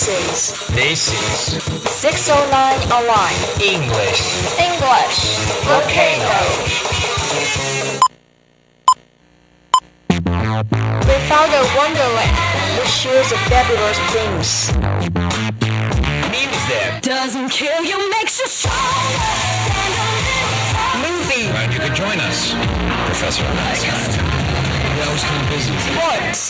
This is This is 609 Online English English Volcano. We found a wonderland which shares a fabulous things. Music. Doesn't kill you, makes you stronger. Movie, Glad you could join us, Professor I was kind of busy. sports,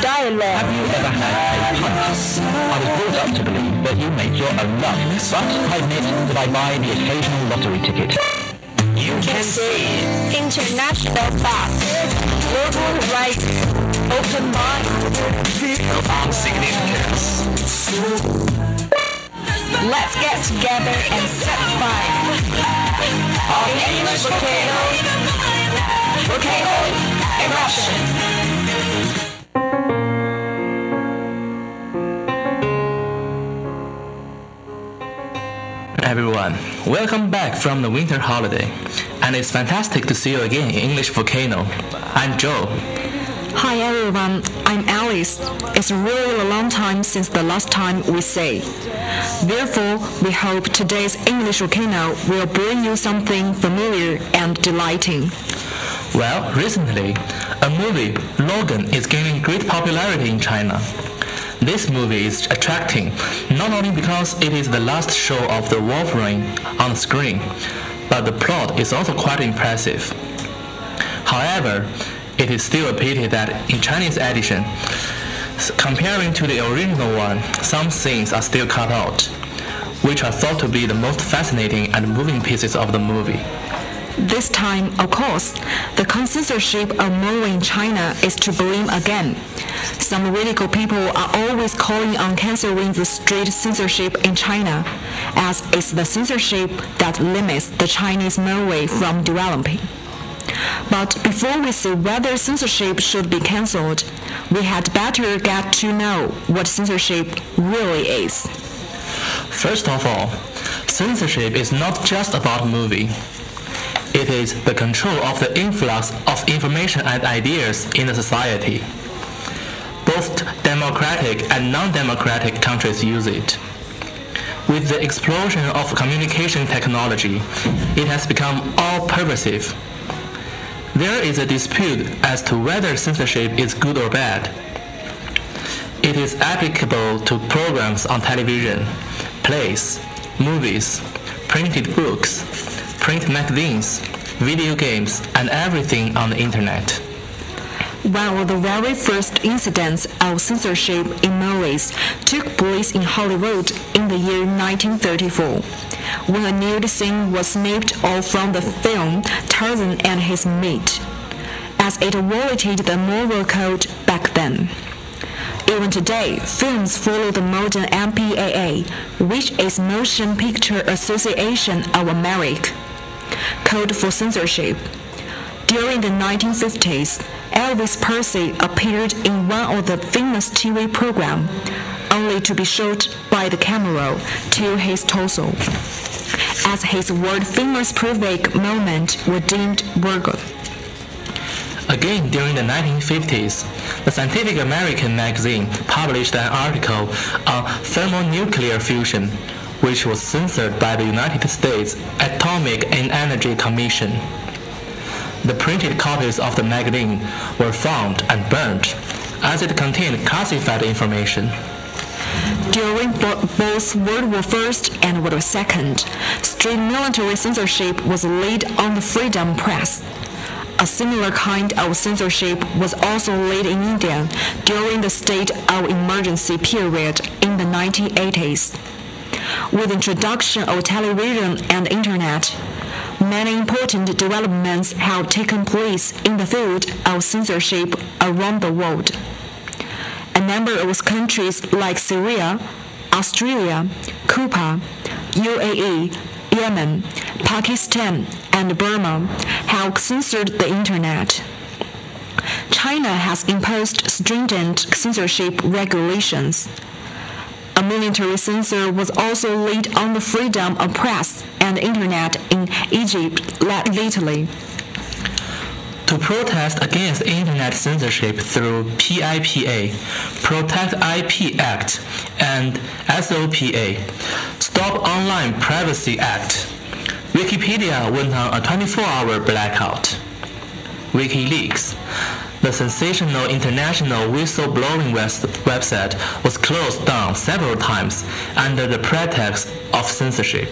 dialogue, Have you ever had. I was brought up to believe that you make your own luck, but I admit that I buy the occasional lottery ticket. You can see international thought, global rights, open mind. profound significance. Let's get together and set fire. On English volcano, volcano eruption. Everyone, welcome back from the winter holiday. And it's fantastic to see you again in English Volcano. I'm Joe. Hi everyone, I'm Alice. It's really a long time since the last time we say. Therefore, we hope today's English volcano will bring you something familiar and delighting. Well, recently, a movie, Logan, is gaining great popularity in China. This movie is attracting not only because it is the last show of the Wolverine on screen, but the plot is also quite impressive. However, it is still a pity that in Chinese edition, comparing to the original one, some scenes are still cut out, which are thought to be the most fascinating and moving pieces of the movie. This time, of course, the censorship of movie in China is to blame again. Some radical people are always calling on canceling the street censorship in China, as it's the censorship that limits the Chinese movie from developing. But before we see whether censorship should be cancelled, we had better get to know what censorship really is. First of all, censorship is not just about movie. It is the control of the influx of information and ideas in the society. Both democratic and non-democratic countries use it. With the explosion of communication technology, it has become all-pervasive. There is a dispute as to whether censorship is good or bad. It is applicable to programs on television, plays, movies, printed books, print magazines, video games, and everything on the internet. One of the very first incidents of censorship in movies took place in Hollywood in the year 1934, when a nude scene was snipped off from the film Tarzan and His Mate, as it violated the moral code back then. Even today, films follow the modern MPAA, which is Motion Picture Association of America, code for censorship. During the 1950s, Elvis Presley appeared in one of the famous TV programs, only to be shot by the camera to his torso, as his world-famous private moment was deemed vulgar. Again, during the 1950s, the Scientific American magazine published an article on thermonuclear fusion, which was censored by the United States Atomic and Energy Commission. The printed copies of the magazine were found and burned, as it contained classified information. During bo- both World War I and World War II, strict military censorship was laid on the freedom press. A similar kind of censorship was also laid in India during the state of emergency period in the 1980s. With introduction of television and internet, many important developments have taken place in the field of censorship around the world. A number of countries like Syria, Australia, Cuba, UAE, Yemen, Pakistan, and Burma have censored the internet. China has imposed stringent censorship regulations. Military censor was also laid on the freedom of press and internet in Egypt la- lately. to protest against internet censorship through PIPA, Protect IP Act, and SOPA, Stop Online Privacy Act, Wikipedia went on a 24-hour blackout. WikiLeaks, the sensational international whistleblowing website, was closed down several times under the pretext of censorship.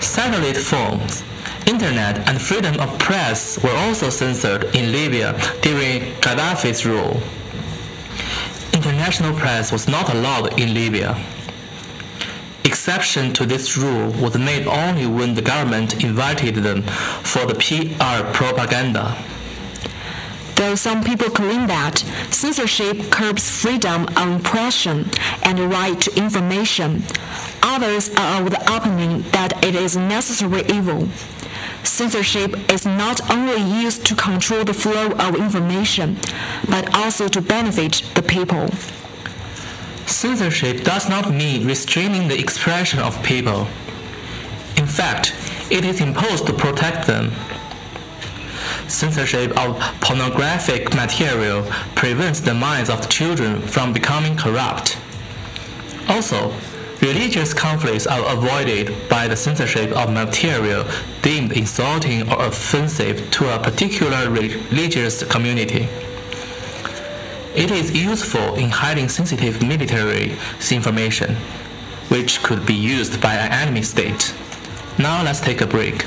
Satellite phones, internet, and freedom of press were also censored in Libya during Gaddafi's rule. International press was not allowed in Libya. Exception to this rule was made only when the government invited them for the PR propaganda. Though some people claim that censorship curbs freedom of impression and the right to information, others are of the opinion that it is necessary evil. Censorship is not only used to control the flow of information, but also to benefit the people. Censorship does not mean restraining the expression of people. In fact, it is imposed to protect them. Censorship of pornographic material prevents the minds of children from becoming corrupt. Also, religious conflicts are avoided by the censorship of material deemed insulting or offensive to a particular religious community. It is useful in hiding sensitive military information, which could be used by an enemy state. Now let's take a break.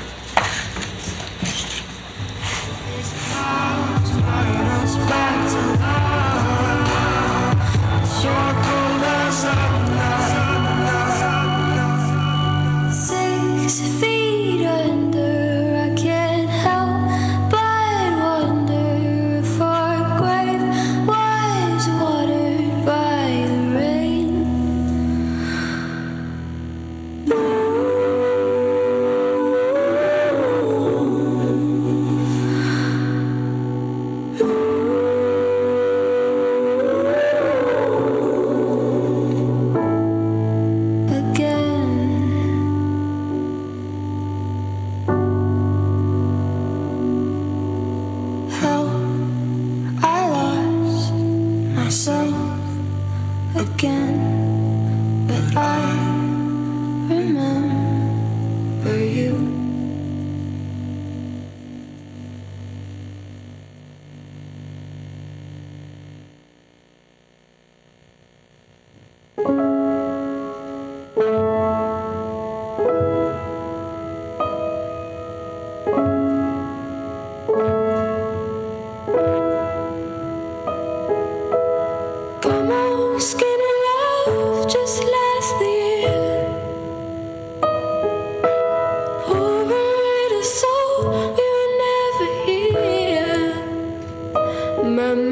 Told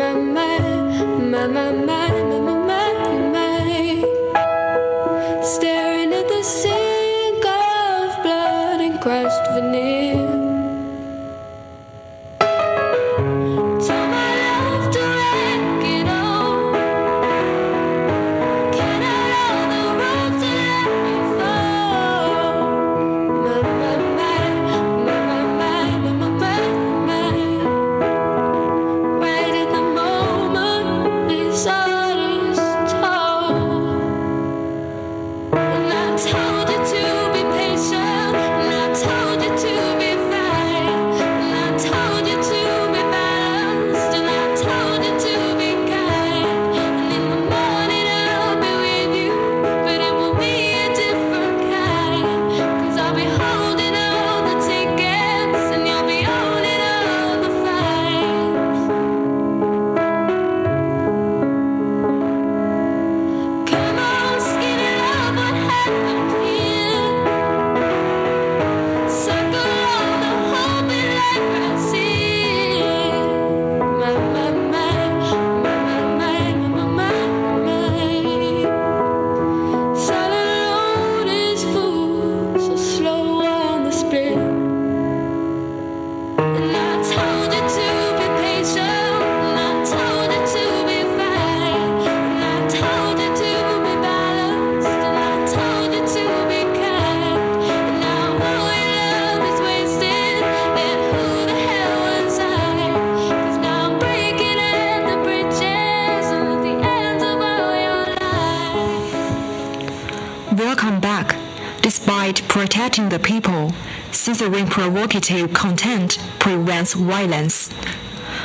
protecting the people, censoring provocative content prevents violence.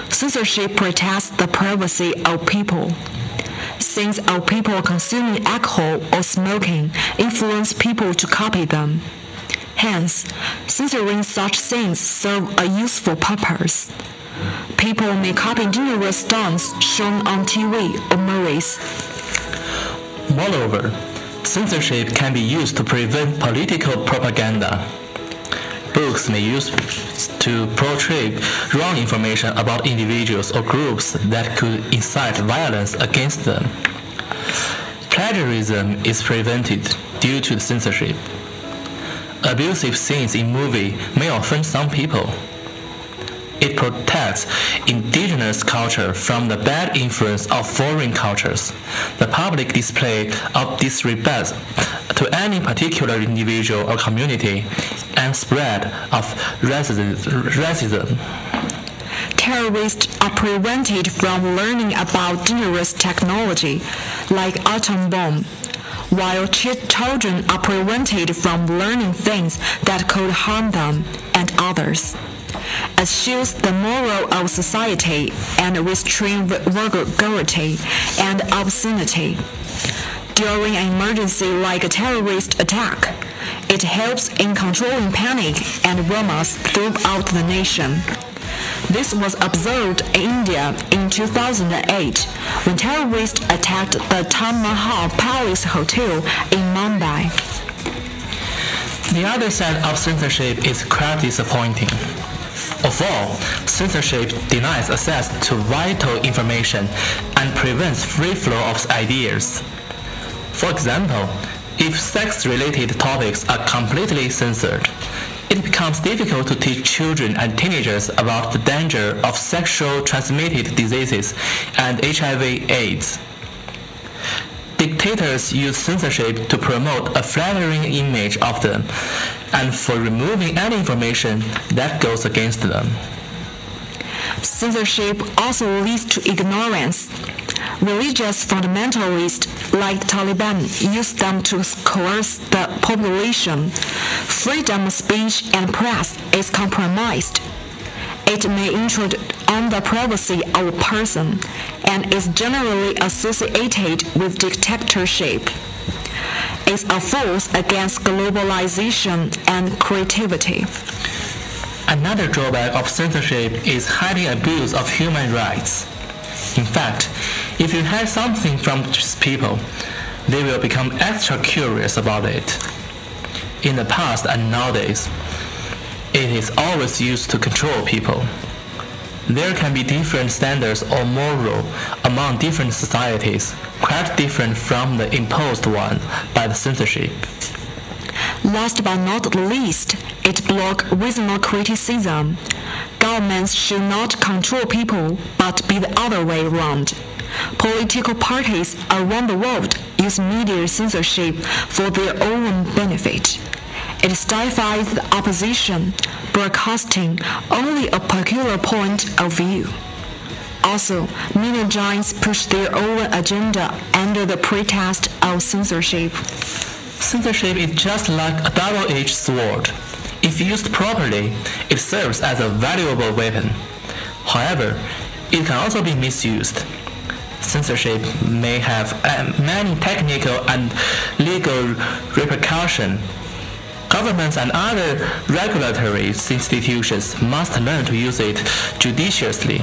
Censorship protects the privacy of people. Scenes of people consuming alcohol or smoking influence people to copy them. Hence, censoring such scenes serve a useful purpose. People may copy dangerous stunts shown on TV or movies. Moreover, censorship can be used to prevent political propaganda. Books may use to portray wrong information about individuals or groups that could incite violence against them. Plagiarism is prevented due to censorship. Abusive scenes in movie may offend some people. Protects indigenous culture from the bad influence of foreign cultures. The public display of disrespect to any particular individual or community and spread of racism. Terrorists are prevented from learning about dangerous technology, like atom bomb, while children are prevented from learning things that could harm them and others eschews the moral of society and restrain vulgarity and obscenity. During an emergency like a terrorist attack, it helps in controlling panic and rumors throughout the nation. This was observed in India in 2008 when terrorists attacked the Taj Mahal Palace Hotel in Mumbai. The other side of censorship is quite disappointing. Of all, censorship denies access to vital information and prevents free flow of ideas. For example, if sex-related topics are completely censored, it becomes difficult to teach children and teenagers about the danger of sexual transmitted diseases and HIV/AIDS. Dictators use censorship to promote a flattering image of them and for removing any information that goes against them. Censorship also leads to ignorance. Religious fundamentalists like Taliban use them to coerce the population. Freedom of speech and press is compromised. It may intrude on the privacy of a person and is generally associated with dictatorship. It's a force against globalization and creativity. Another drawback of censorship is hiding abuse of human rights. In fact, if you hide something from people, they will become extra curious about it. In the past and nowadays, it is always used to control people. There can be different standards or moral among different societies, quite different from the imposed one by the censorship. Last but not least, it blocks reasonable criticism. Governments should not control people, but be the other way around. Political parties around the world use media censorship for their own benefit. It stifles the opposition, broadcasting only a particular point of view. Also, media giants push their own agenda under the pretext of censorship. Censorship is just like a double-edged sword. If used properly, it serves as a valuable weapon. However, it can also be misused. Censorship may have uh, many technical and legal repercussions. Governments and other regulatory institutions must learn to use it judiciously.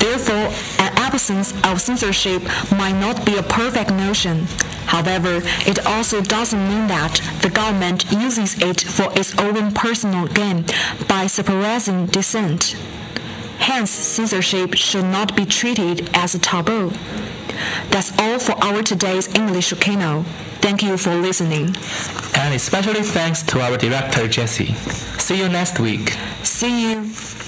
Therefore, an absence of censorship might not be a perfect notion. However, it also doesn't mean that the government uses it for its own personal gain by suppressing dissent. Hence, censorship should not be treated as a taboo. That's all for our today's English Volcano. Thank you for listening. And especially thanks to our director Jesse. See you next week. See you.